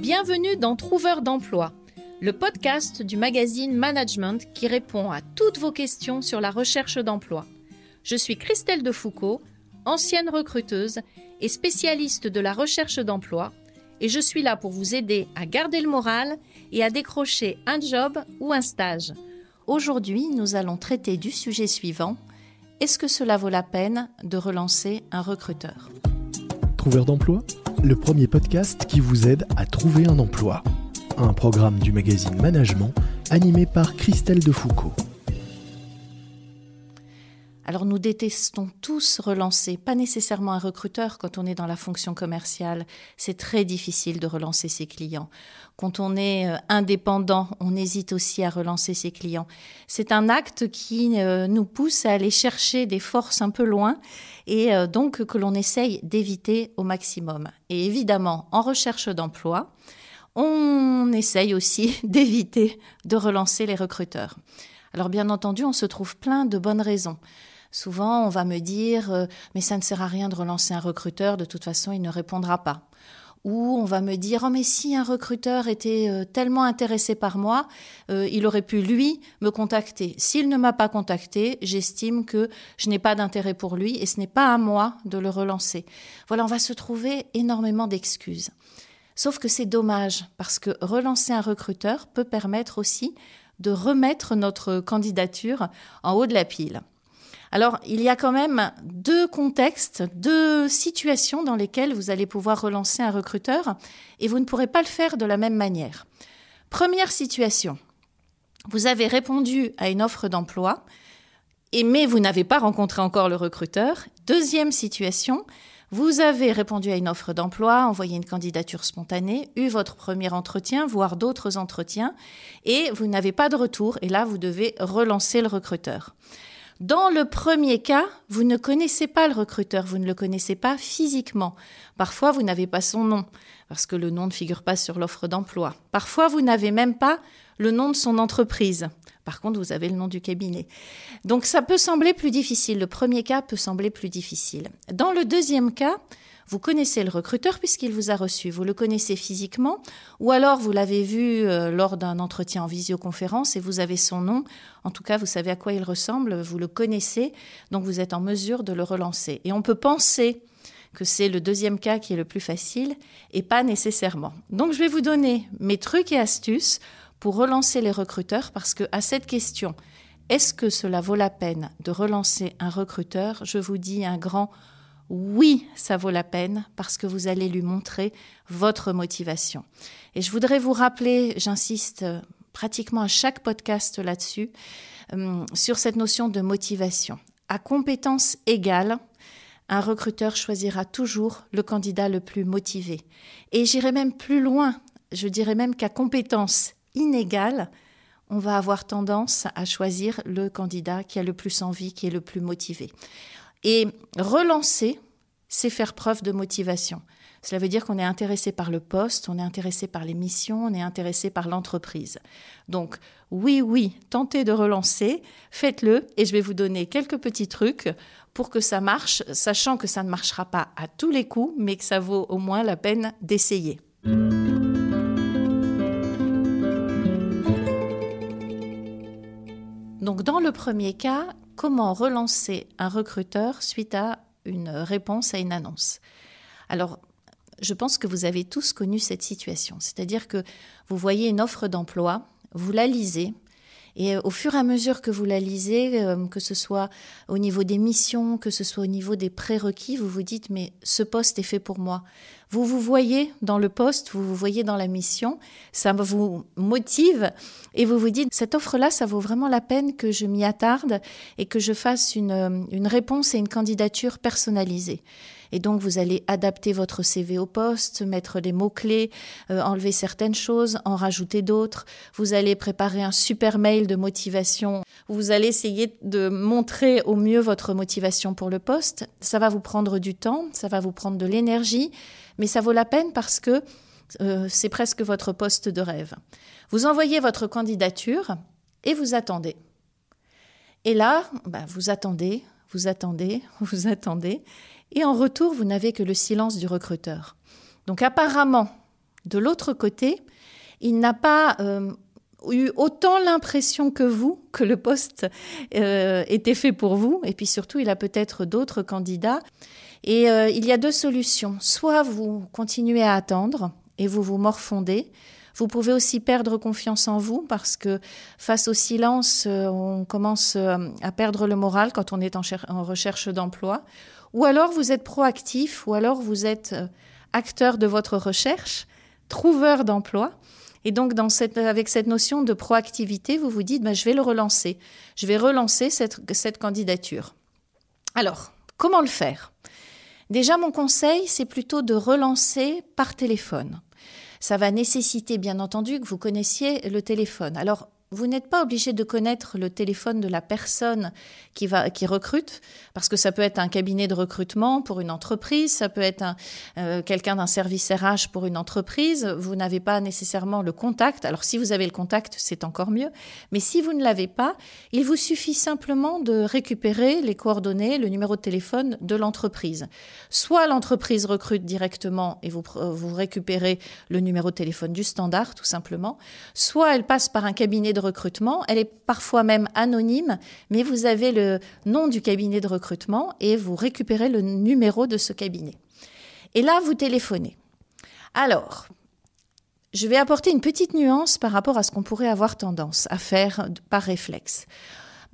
Bienvenue dans Trouveur d'emploi, le podcast du magazine Management qui répond à toutes vos questions sur la recherche d'emploi. Je suis Christelle Defoucault, ancienne recruteuse et spécialiste de la recherche d'emploi, et je suis là pour vous aider à garder le moral et à décrocher un job ou un stage. Aujourd'hui, nous allons traiter du sujet suivant. Est-ce que cela vaut la peine de relancer un recruteur? Trouveur d'emploi le premier podcast qui vous aide à trouver un emploi. Un programme du magazine Management animé par Christelle Defoucault. Alors nous détestons tous relancer, pas nécessairement un recruteur quand on est dans la fonction commerciale. C'est très difficile de relancer ses clients. Quand on est euh, indépendant, on hésite aussi à relancer ses clients. C'est un acte qui euh, nous pousse à aller chercher des forces un peu loin et euh, donc que l'on essaye d'éviter au maximum. Et évidemment, en recherche d'emploi, on essaye aussi d'éviter de relancer les recruteurs. Alors bien entendu, on se trouve plein de bonnes raisons. Souvent, on va me dire euh, mais ça ne sert à rien de relancer un recruteur, de toute façon, il ne répondra pas. Ou on va me dire oh mais si un recruteur était euh, tellement intéressé par moi, euh, il aurait pu lui me contacter. S'il ne m'a pas contacté, j'estime que je n'ai pas d'intérêt pour lui et ce n'est pas à moi de le relancer. Voilà, on va se trouver énormément d'excuses. Sauf que c'est dommage parce que relancer un recruteur peut permettre aussi de remettre notre candidature en haut de la pile. Alors, il y a quand même deux contextes, deux situations dans lesquelles vous allez pouvoir relancer un recruteur et vous ne pourrez pas le faire de la même manière. Première situation, vous avez répondu à une offre d'emploi, mais vous n'avez pas rencontré encore le recruteur. Deuxième situation, vous avez répondu à une offre d'emploi, envoyé une candidature spontanée, eu votre premier entretien, voire d'autres entretiens, et vous n'avez pas de retour, et là, vous devez relancer le recruteur. Dans le premier cas, vous ne connaissez pas le recruteur, vous ne le connaissez pas physiquement. Parfois, vous n'avez pas son nom, parce que le nom ne figure pas sur l'offre d'emploi. Parfois, vous n'avez même pas le nom de son entreprise. Par contre, vous avez le nom du cabinet. Donc, ça peut sembler plus difficile. Le premier cas peut sembler plus difficile. Dans le deuxième cas, vous connaissez le recruteur puisqu'il vous a reçu, vous le connaissez physiquement, ou alors vous l'avez vu euh, lors d'un entretien en visioconférence et vous avez son nom. En tout cas, vous savez à quoi il ressemble, vous le connaissez, donc vous êtes en mesure de le relancer. Et on peut penser que c'est le deuxième cas qui est le plus facile et pas nécessairement. Donc je vais vous donner mes trucs et astuces pour relancer les recruteurs parce que à cette question, est-ce que cela vaut la peine de relancer un recruteur? Je vous dis un grand oui, ça vaut la peine parce que vous allez lui montrer votre motivation. Et je voudrais vous rappeler, j'insiste pratiquement à chaque podcast là-dessus, euh, sur cette notion de motivation. À compétence égale, un recruteur choisira toujours le candidat le plus motivé. Et j'irai même plus loin, je dirais même qu'à compétence inégale, on va avoir tendance à choisir le candidat qui a le plus envie, qui est le plus motivé. Et relancer, c'est faire preuve de motivation. Cela veut dire qu'on est intéressé par le poste, on est intéressé par les missions, on est intéressé par l'entreprise. Donc oui, oui, tentez de relancer, faites-le et je vais vous donner quelques petits trucs pour que ça marche, sachant que ça ne marchera pas à tous les coups, mais que ça vaut au moins la peine d'essayer. Donc dans le premier cas, comment relancer un recruteur suite à une réponse à une annonce. Alors, je pense que vous avez tous connu cette situation, c'est-à-dire que vous voyez une offre d'emploi, vous la lisez, et euh, au fur et à mesure que vous la lisez, euh, que ce soit au niveau des missions, que ce soit au niveau des prérequis, vous vous dites, mais ce poste est fait pour moi. Vous vous voyez dans le poste, vous vous voyez dans la mission, ça vous motive et vous vous dites, cette offre-là, ça vaut vraiment la peine que je m'y attarde et que je fasse une, euh, une réponse et une candidature personnalisée. Et donc, vous allez adapter votre CV au poste, mettre des mots-clés, euh, enlever certaines choses, en rajouter d'autres. Vous allez préparer un super mail de motivation. Vous allez essayer de montrer au mieux votre motivation pour le poste. Ça va vous prendre du temps, ça va vous prendre de l'énergie, mais ça vaut la peine parce que euh, c'est presque votre poste de rêve. Vous envoyez votre candidature et vous attendez. Et là, bah, vous attendez, vous attendez, vous attendez, et en retour, vous n'avez que le silence du recruteur. Donc apparemment, De l'autre côté, il n'a pas euh, eu autant l'impression que vous que le poste euh, était fait pour vous, et puis surtout, il a peut-être d'autres candidats. Et euh, il y a deux solutions. Soit vous continuez à attendre et vous vous morfondez, vous pouvez aussi perdre confiance en vous parce que face au silence, on commence à perdre le moral quand on est en, en recherche d'emploi. Ou alors vous êtes proactif, ou alors vous êtes acteur de votre recherche, trouveur d'emploi. Et donc, avec cette notion de proactivité, vous vous dites, ben, je vais le relancer. Je vais relancer cette, cette candidature. Alors, comment le faire? Déjà, mon conseil, c'est plutôt de relancer par téléphone. Ça va nécessiter, bien entendu, que vous connaissiez le téléphone. Alors, vous n'êtes pas obligé de connaître le téléphone de la personne qui va qui recrute parce que ça peut être un cabinet de recrutement pour une entreprise, ça peut être euh, quelqu'un d'un service RH pour une entreprise. Vous n'avez pas nécessairement le contact. Alors si vous avez le contact, c'est encore mieux. Mais si vous ne l'avez pas, il vous suffit simplement de récupérer les coordonnées, le numéro de téléphone de l'entreprise. Soit l'entreprise recrute directement et vous vous récupérez le numéro de téléphone du standard tout simplement, soit elle passe par un cabinet de recrutement. Elle est parfois même anonyme, mais vous avez le nom du cabinet de recrutement et vous récupérez le numéro de ce cabinet. Et là, vous téléphonez. Alors, je vais apporter une petite nuance par rapport à ce qu'on pourrait avoir tendance à faire par réflexe.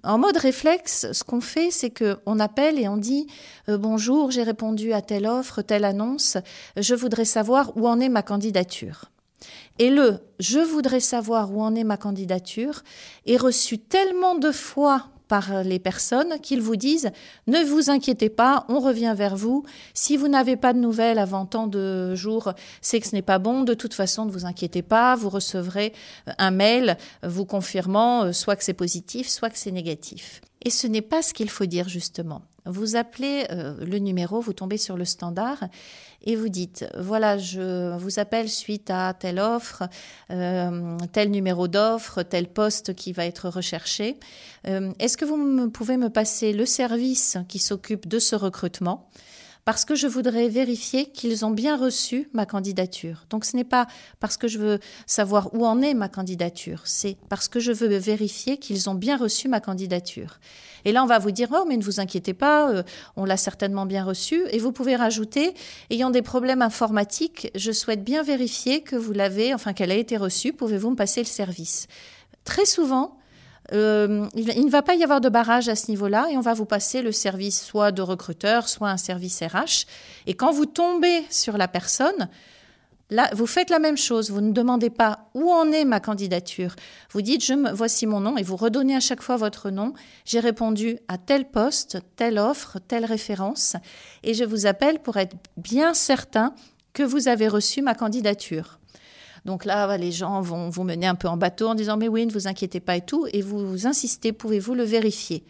En mode réflexe, ce qu'on fait, c'est qu'on appelle et on dit euh, bonjour, j'ai répondu à telle offre, telle annonce, je voudrais savoir où en est ma candidature. Et le je voudrais savoir où en est ma candidature est reçu tellement de fois par les personnes qu'ils vous disent ne vous inquiétez pas, on revient vers vous. Si vous n'avez pas de nouvelles avant tant de jours, c'est que ce n'est pas bon. De toute façon, ne vous inquiétez pas, vous recevrez un mail vous confirmant euh, soit que c'est positif, soit que c'est négatif. Et ce n'est pas ce qu'il faut dire justement. Vous appelez euh, le numéro, vous tombez sur le standard et vous dites, voilà, je vous appelle suite à telle offre, euh, tel numéro d'offre, tel poste qui va être recherché. Euh, est-ce que vous pouvez me passer le service qui s'occupe de ce recrutement? Parce que je voudrais vérifier qu'ils ont bien reçu ma candidature. Donc ce n'est pas parce que je veux savoir où en est ma candidature, c'est parce que je veux vérifier qu'ils ont bien reçu ma candidature. Et là, on va vous dire, oh, mais ne vous inquiétez pas, euh, on l'a certainement bien reçu. Et vous pouvez rajouter, ayant des problèmes informatiques, je souhaite bien vérifier que vous l'avez, enfin qu'elle a été reçue, pouvez-vous me passer le service? Très souvent, euh, il, ne va pas y avoir de barrage à ce niveau-là et on va vous passer le service soit de recruteur, soit un service RH. Et quand vous tombez sur la personne, Là, vous faites la même chose. Vous ne demandez pas où en est ma candidature. Vous dites, je me, voici mon nom et vous redonnez à chaque fois votre nom. J'ai répondu à tel poste, telle offre, telle référence et je vous appelle pour être bien certain que vous avez reçu ma candidature. Donc là, les gens vont vous mener un peu en bateau en disant mais oui, ne vous inquiétez pas et tout, et vous insistez, pouvez-vous le vérifier?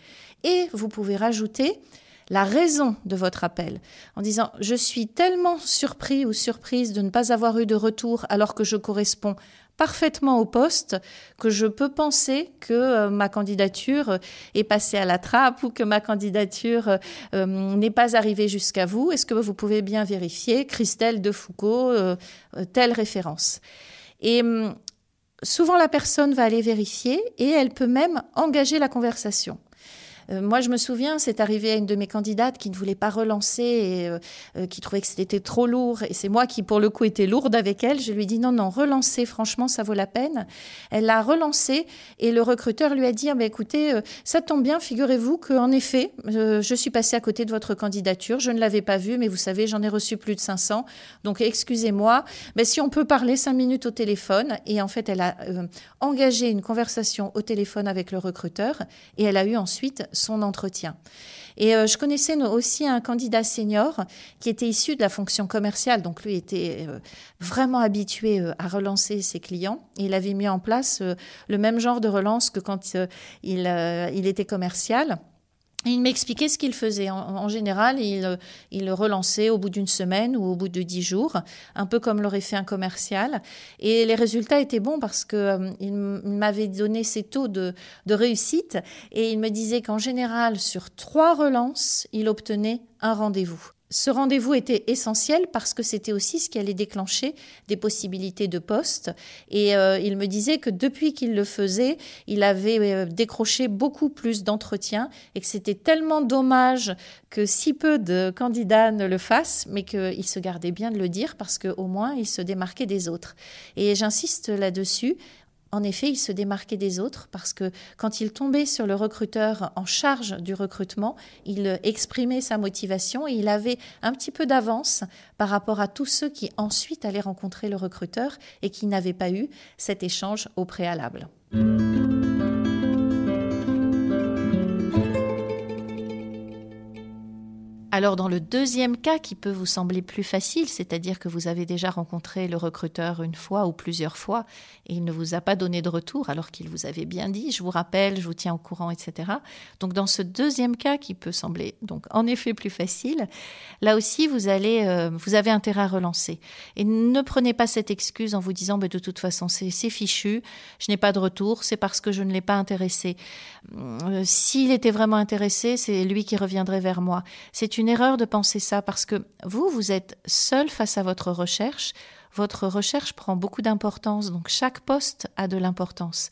Et vous pouvez rajouter la raison de votre appel en disant je suis tellement surpris ou surprise de ne pas avoir eu de retour alors que je corresponds parfaitement au poste que je peux penser que euh, ma candidature est passée à la trappe ou que ma candidature euh, n'est pas arrivée jusqu'à vous. Est-ce que vous pouvez bien vérifier Christelle de Foucault, euh, telle référence Et hum, souvent la personne va aller vérifier et elle peut même engager la conversation. Euh, moi, je me souviens, c'est arrivé à une de mes candidates qui ne voulait pas relancer et euh, euh, qui trouvait que c'était trop lourd. Et c'est moi qui, pour le coup, était lourde avec elle. Je lui dit non, non, relancez, franchement, ça vaut la peine. Elle l'a relancé et le recruteur lui a dit, ah, ben, écoutez, ça tombe bien, figurez-vous qu'en effet, je suis passée à côté de votre candidature. Je ne l'avais pas vue, mais vous savez, j'en ai reçu plus de 500. Donc, excusez-moi. Mais si on peut parler cinq minutes au téléphone. Et en fait, elle a engagé une conversation au téléphone avec le recruteur et elle a eu ensuite son entretien. Et euh, je connaissais aussi un candidat senior qui était issu de la fonction commerciale, donc lui était euh, vraiment habitué euh, à relancer ses clients. Et il avait mis en place le même genre de relance que quand il, il était commercial il m'expliquait ce qu'il faisait. En, général, il, il, relançait au bout d'une semaine ou au bout de dix jours, un peu comme l'aurait fait un commercial. Et les résultats étaient bons parce que euh, m'avait donné ses taux de réussite et il me disait qu'en général, sur trois relances, il obtenait un rendez-vous. Ce rendez-vous était essentiel parce que c'était aussi ce qui allait déclencher des possibilités de poste. Et euh, il me disait que depuis qu'il le faisait, il avait euh, décroché beaucoup plus d'entretiens et que c'était tellement dommage que si peu de candidats ne le fassent, mais qu'il se gardait bien de le dire parce qu'au moins il se démarquait des autres. Et j'insiste là-dessus. En effet, il se démarquait des autres parce que quand il tombait sur le recruteur en charge du recrutement, il exprimait sa motivation et il avait un petit peu d'avance par rapport à tous ceux qui ensuite allaient rencontrer le recruteur et qui n'avaient pas eu cet échange au préalable. Alors dans le deuxième cas qui peut vous sembler plus facile, c'est-à-dire que vous avez déjà rencontré le recruteur une fois ou plusieurs fois et il ne vous a pas donné de retour alors qu'il vous avait bien dit, je vous rappelle, je vous tiens au courant, etc. Donc dans ce deuxième cas qui peut sembler donc en effet plus facile, là aussi vous allez, euh, vous avez intérêt à relancer et ne prenez pas cette excuse en vous disant mais de toute façon c'est fichu, je n'ai pas de retour, c'est parce que je ne l'ai pas intéressé. Euh, s'il était vraiment intéressé, c'est lui qui reviendrait vers moi. C'est une erreur de penser ça parce que vous, vous êtes seul face à votre recherche. Votre recherche prend beaucoup d'importance, donc chaque poste a de l'importance.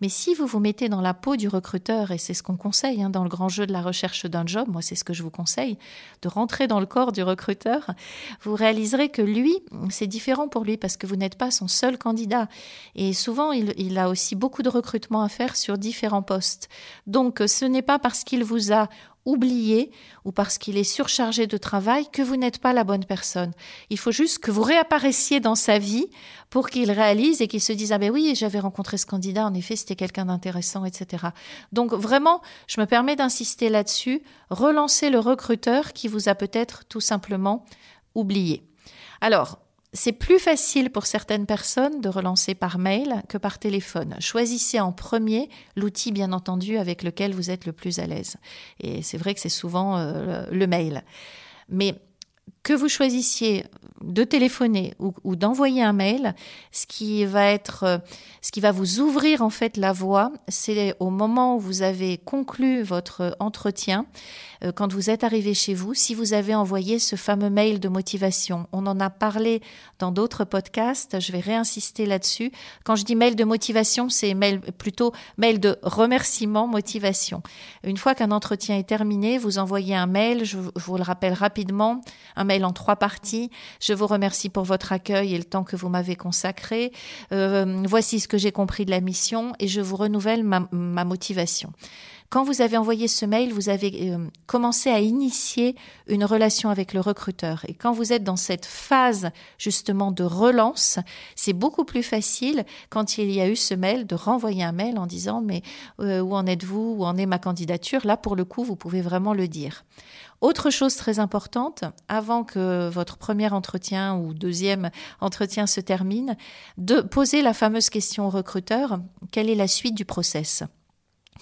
Mais si vous vous mettez dans la peau du recruteur, et c'est ce qu'on conseille hein, dans le grand jeu de la recherche d'un job, moi c'est ce que je vous conseille, de rentrer dans le corps du recruteur, vous réaliserez que lui, c'est différent pour lui parce que vous n'êtes pas son seul candidat. Et souvent, il, il a aussi beaucoup de recrutement à faire sur différents postes. Donc ce n'est pas parce qu'il vous a oublié ou parce qu'il est surchargé de travail que vous n'êtes pas la bonne personne. Il faut juste que vous réapparaissiez dans sa vie pour qu'il réalise et qu'il se dise ah ben oui j'avais rencontré ce candidat en effet c'était quelqu'un d'intéressant etc. Donc vraiment je me permets d'insister là-dessus relancer le recruteur qui vous a peut-être tout simplement oublié. Alors c'est plus facile pour certaines personnes de relancer par mail que par téléphone. Choisissez en premier l'outil, bien entendu, avec lequel vous êtes le plus à l'aise. Et c'est vrai que c'est souvent euh, le mail. Mais que vous choisissiez de téléphoner ou, d'envoyer un mail, ce qui va être, euh, ce qui va vous ouvrir en fait la voie, c'est au moment où vous avez conclu votre entretien, euh, quand vous êtes arrivé chez vous, si vous avez envoyé ce fameux mail de motivation. On en a parlé dans d'autres podcasts, je vais réinsister là-dessus. Quand je dis mail de motivation, c'est mail plutôt mail de remerciement, motivation. Une fois qu'un entretien est terminé, vous envoyez un mail, je vous le rappelle rapidement, un mail en trois parties. Vous remercie pour votre accueil et le temps que vous m'avez consacré. Euh, voici ce que j'ai compris de la mission et je vous renouvelle ma, ma motivation. Quand vous avez envoyé ce mail, vous avez euh, commencé à initier une relation avec le recruteur. Et quand vous êtes dans cette phase justement de relance, c'est beaucoup plus facile quand il y a eu ce mail de renvoyer un mail en disant mais euh, où en êtes-vous, où en est ma candidature? Là, pour le coup, vous pouvez vraiment le dire. Autre chose très importante, avant que votre premier entretien ou deuxième entretien se termine, de poser la fameuse question au recruteur, quelle est la suite du process?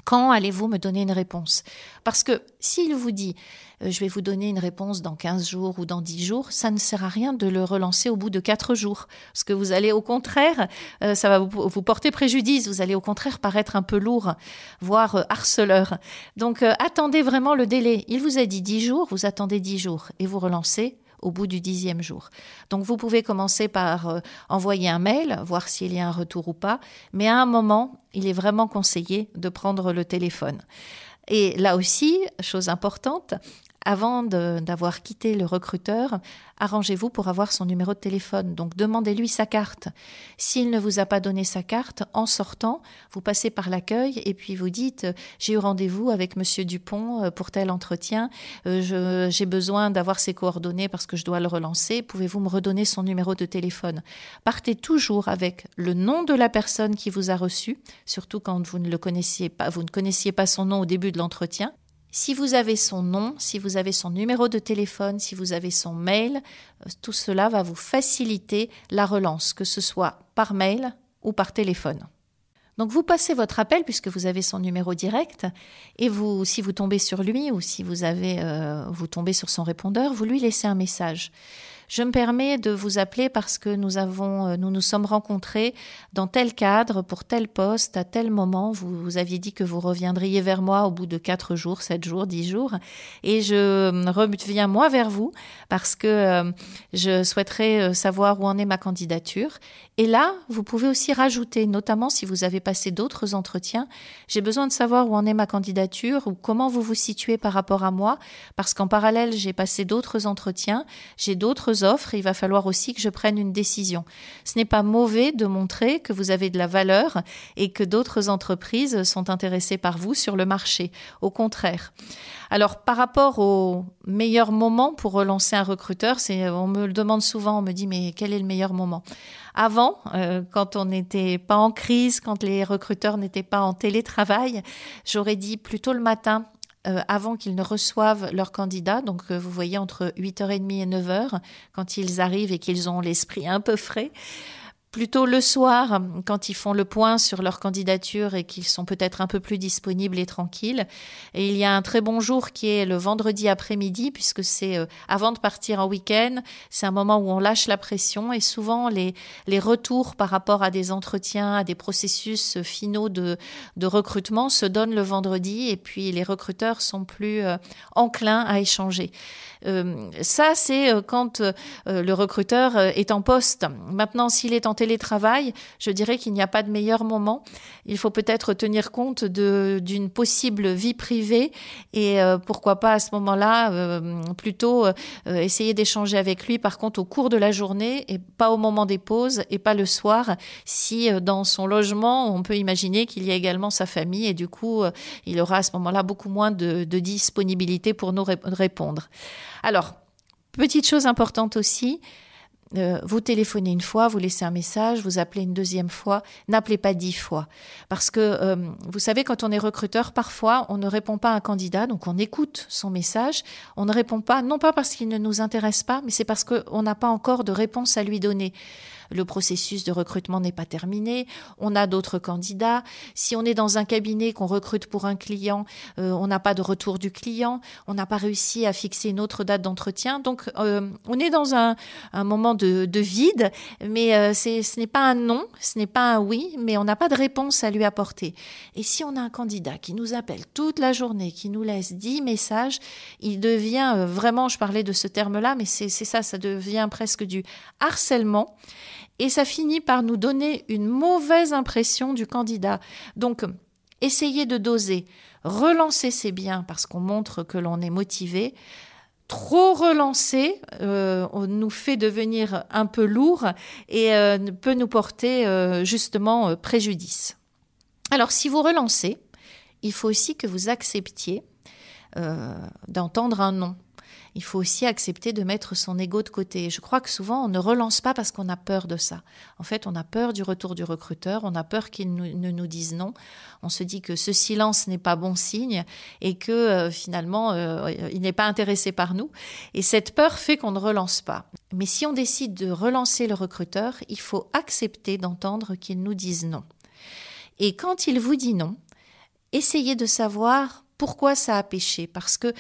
Quand allez-vous me donner une réponse? Parce que s'il vous dit je vais vous donner une réponse dans 15 jours ou dans 10 jours, ça ne sert à rien de le relancer au bout de 4 jours. Parce que vous allez au contraire, euh, ça va vous, porter préjudice, vous allez au contraire paraître un peu lourd, voire euh, harceleur. Donc attendez vraiment le délai. Il vous a dit 10 jours, vous attendez 10 jours et vous relancez au bout du dixième jour. Donc vous pouvez commencer par euh, envoyer un mail, voir s'il y a un retour ou pas, mais à un moment, il est vraiment conseillé de prendre le téléphone. Et là aussi, chose importante, avant d'avoir quitté le recruteur, arrangez-vous pour avoir son numéro de téléphone. Donc demandez-lui sa carte. S'il ne vous a pas donné sa carte, en sortant, vous passez par l'accueil et puis vous dites j'ai eu rendez-vous avec Monsieur Dupont euh, pour tel entretien. Euh, j'ai besoin d'avoir ses coordonnées parce que je dois le relancer. Pouvez-vous me redonner son numéro de téléphone? Partez toujours avec le nom de la personne qui vous a reçu, surtout quand vous ne le connaissiez pas, vous ne connaissiez pas son nom au début de l'entretien. Si vous avez son nom, si vous avez son numéro de téléphone, si vous avez son mail, euh, tout cela va vous faciliter la relance, que ce soit par mail ou par téléphone. Donc vous passez votre appel puisque vous avez son numéro direct et vous, si vous tombez sur lui ou si vous avez, euh, vous tombez sur son répondeur, vous lui laissez un message. Je me permets de vous appeler parce que nous avons, euh, nous nous sommes rencontrés dans tel cadre, pour tel poste, à tel moment. Vous, aviez dit que vous reviendriez vers moi au bout de quatre jours, sept jours, dix jours. Et je reviens moi vers vous parce que euh, je souhaiterais euh, savoir où en est ma candidature. Et là, vous pouvez aussi rajouter, notamment si vous avez passé d'autres entretiens, j'ai besoin de savoir où en est ma candidature ou comment vous vous situez par rapport à moi, parce qu'en parallèle, j'ai passé d'autres entretiens, j'ai d'autres offres, il va falloir aussi que je prenne une décision. Ce n'est pas mauvais de montrer que vous avez de la valeur et que d'autres entreprises sont intéressées par vous sur le marché. Au contraire. Alors, par rapport au meilleur moment pour relancer un recruteur, on me le demande souvent, on me dit, mais quel est le meilleur moment? Avant, euh, quand on n'était pas en crise, quand les recruteurs n'étaient pas en télétravail, j'aurais dit plutôt le matin euh, avant qu'ils ne reçoivent leurs candidats. Donc, euh, vous voyez, entre 8h30 et 9h, quand ils arrivent et qu'ils ont l'esprit un peu frais plutôt le soir, quand ils font le point sur leur candidature et qu'ils sont peut-être un peu plus disponibles et tranquilles. Et il y a un très bon jour qui est le vendredi après-midi, puisque c'est euh, avant de partir en week-end, c'est un moment où on lâche la pression et souvent les, les retours par rapport à des entretiens, à des processus finaux de, de recrutement se donnent le vendredi et puis les recruteurs sont plus euh, enclins à échanger. Euh, ça, c'est euh, quand euh, le recruteur est en poste. Maintenant, s'il est en télétravail, je dirais qu'il n'y a pas de meilleur moment. Il faut peut-être tenir compte d'une possible vie privée et pourquoi pas à ce moment-là plutôt essayer d'échanger avec lui par contre au cours de la journée et pas au moment des pauses et pas le soir si dans son logement on peut imaginer qu'il y a également sa famille et du coup il aura à ce moment-là beaucoup moins de, de disponibilité pour nous répondre. Alors, petite chose importante aussi, euh, vous téléphonez une fois, vous laissez un message, vous appelez une deuxième fois, n'appelez pas dix fois. Parce que, euh, vous savez, quand on est recruteur, parfois, on ne répond pas à un candidat, donc on écoute son message, on ne répond pas, non pas parce qu'il ne nous intéresse pas, mais c'est parce qu'on n'a pas encore de réponse à lui donner le processus de recrutement n'est pas terminé, on a d'autres candidats. Si on est dans un cabinet qu'on recrute pour un client, euh, on n'a pas de retour du client, on n'a pas réussi à fixer une autre date d'entretien. Donc euh, on est dans un, moment de, vide, mais euh, ce n'est pas un non, ce n'est pas un oui, mais on n'a pas de réponse à lui apporter. Et si on a un candidat qui nous appelle toute la journée, qui nous laisse dix messages, il devient vraiment, je parlais de ce terme-là, mais c'est ça, ça devient presque du harcèlement et ça finit par nous donner une mauvaise impression du candidat. Donc, essayez de doser. Relancer, c'est bien parce qu'on montre que l'on est motivé. Trop relancer euh, nous fait devenir un peu lourd et euh, peut nous porter euh, justement préjudice. Alors, si vous relancez, il faut aussi que vous acceptiez d'entendre un non il faut aussi accepter de mettre son ego de côté. Je crois que souvent, on ne relance pas parce qu'on a peur de ça. En fait, on a peur du retour du recruteur, on a peur qu'il ne nous dise non. On se dit que ce silence n'est pas bon signe et que euh, finalement, euh, il n'est pas intéressé par nous. Et cette peur fait qu'on ne relance pas. Mais si on décide de relancer le recruteur, il faut accepter d'entendre qu'il nous dise non. Et quand il vous dit non, essayez de savoir pourquoi ça a pêché Parce que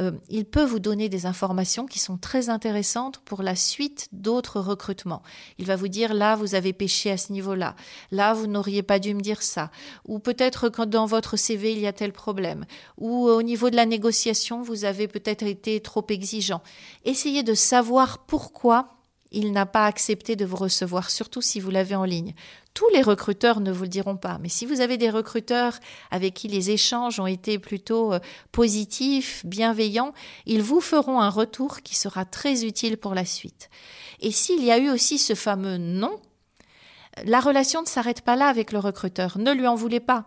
euh, il peut vous donner des informations qui sont très intéressantes pour la suite d'autres recrutements. Il va vous dire là vous avez pêché à ce niveau-là, là vous n'auriez pas dû me dire ça, ou peut-être que dans votre CV il y a tel problème, ou au niveau de la négociation vous avez peut-être été trop exigeant. Essayez de savoir pourquoi il n'a pas accepté de vous recevoir, surtout si vous l'avez en ligne. Tous les recruteurs ne vous le diront pas, mais si vous avez des recruteurs avec qui les échanges ont été plutôt euh, positifs, bienveillants, ils vous feront un retour qui sera très utile pour la suite. Et s'il y a eu aussi ce fameux non, la relation ne s'arrête pas là avec le recruteur. Ne lui en voulez pas.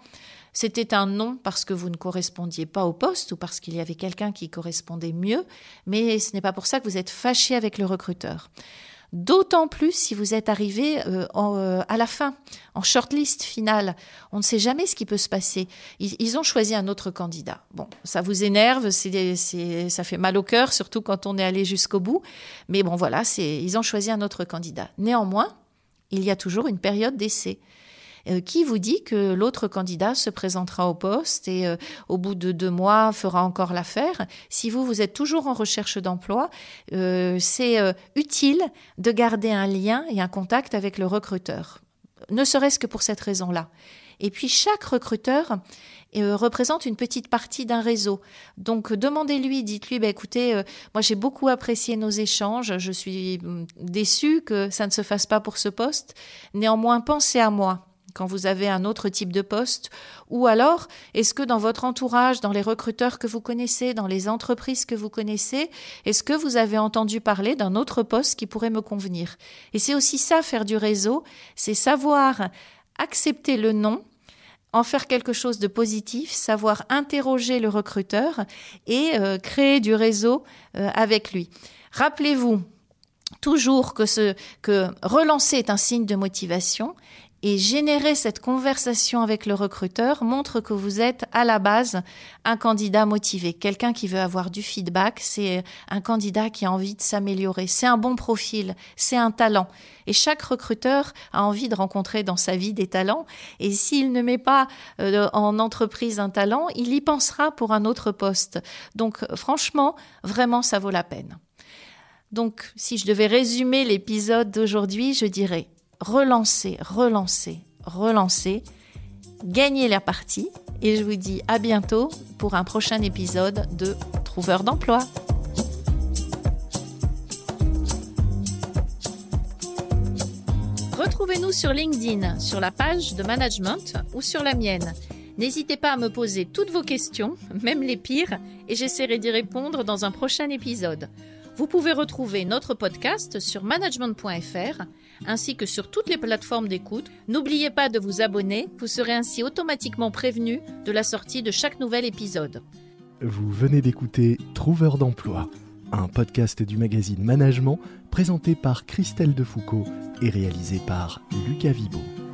C'était un non parce que vous ne correspondiez pas au poste ou parce qu'il y avait quelqu'un qui correspondait mieux, mais ce n'est pas pour ça que vous êtes fâché avec le recruteur. D'autant plus si vous êtes arrivé euh, euh, à la fin, en shortlist finale. On ne sait jamais ce qui peut se passer. Ils, ont choisi un autre candidat. Bon, ça vous énerve, ça fait mal au cœur, surtout quand on est allé jusqu'au bout. Mais bon, voilà, ils ont choisi un autre candidat. Néanmoins, il y a toujours une période d'essai. Euh, qui vous dit que l'autre candidat se présentera au poste et au bout de deux mois fera encore l'affaire? Si vous, vous êtes toujours en recherche d'emploi, c'est utile de garder un lien et un contact avec le recruteur, ne serait-ce que pour cette raison-là. Et puis chaque recruteur euh, représente une petite partie d'un réseau. Donc demandez-lui, dites-lui, bah, écoutez, euh, moi j'ai beaucoup apprécié nos échanges, je suis mm, déçu que ça ne se fasse pas pour ce poste. Néanmoins, pensez à moi quand vous avez un autre type de poste Ou alors, est-ce que dans votre entourage, dans les recruteurs que vous connaissez, dans les entreprises que vous connaissez, est-ce que vous avez entendu parler d'un autre poste qui pourrait me convenir? Et c'est aussi ça, faire du réseau, c'est savoir accepter le nom en faire quelque chose de positif, savoir interroger le recruteur et euh, créer du réseau euh, avec lui. Rappelez-vous toujours que, ce, que relancer est un signe de motivation et générer cette conversation avec le recruteur montre que vous êtes à la base un candidat motivé. Quelqu'un qui veut avoir du feedback, c'est un candidat qui a envie de s'améliorer. C'est un bon profil, c'est un talent. Et chaque recruteur a envie de rencontrer dans sa vie des talents. Et s'il ne met pas euh, en entreprise un talent, il y pensera pour un autre poste. Donc franchement, vraiment, ça vaut la peine. Donc, si je devais résumer l'épisode d'aujourd'hui, je dirais relancer, relancer, relancer, gagner la partie. Et je vous dis à bientôt pour un prochain épisode de Trouveur d'emploi. Retrouvez-nous sur LinkedIn, sur la page de management ou sur la mienne. N'hésitez pas à me poser toutes vos questions, même les pires, et j'essaierai d'y répondre dans un prochain épisode. Vous pouvez retrouver notre podcast sur management.fr ainsi que sur toutes les plateformes d'écoute. N'oubliez pas de vous abonner, vous serez ainsi automatiquement prévenu de la sortie de chaque nouvel épisode. Vous venez d'écouter Trouveur d'emploi, un podcast du magazine Management présenté par Christelle Defoucault et réalisé par Lucas Vibo.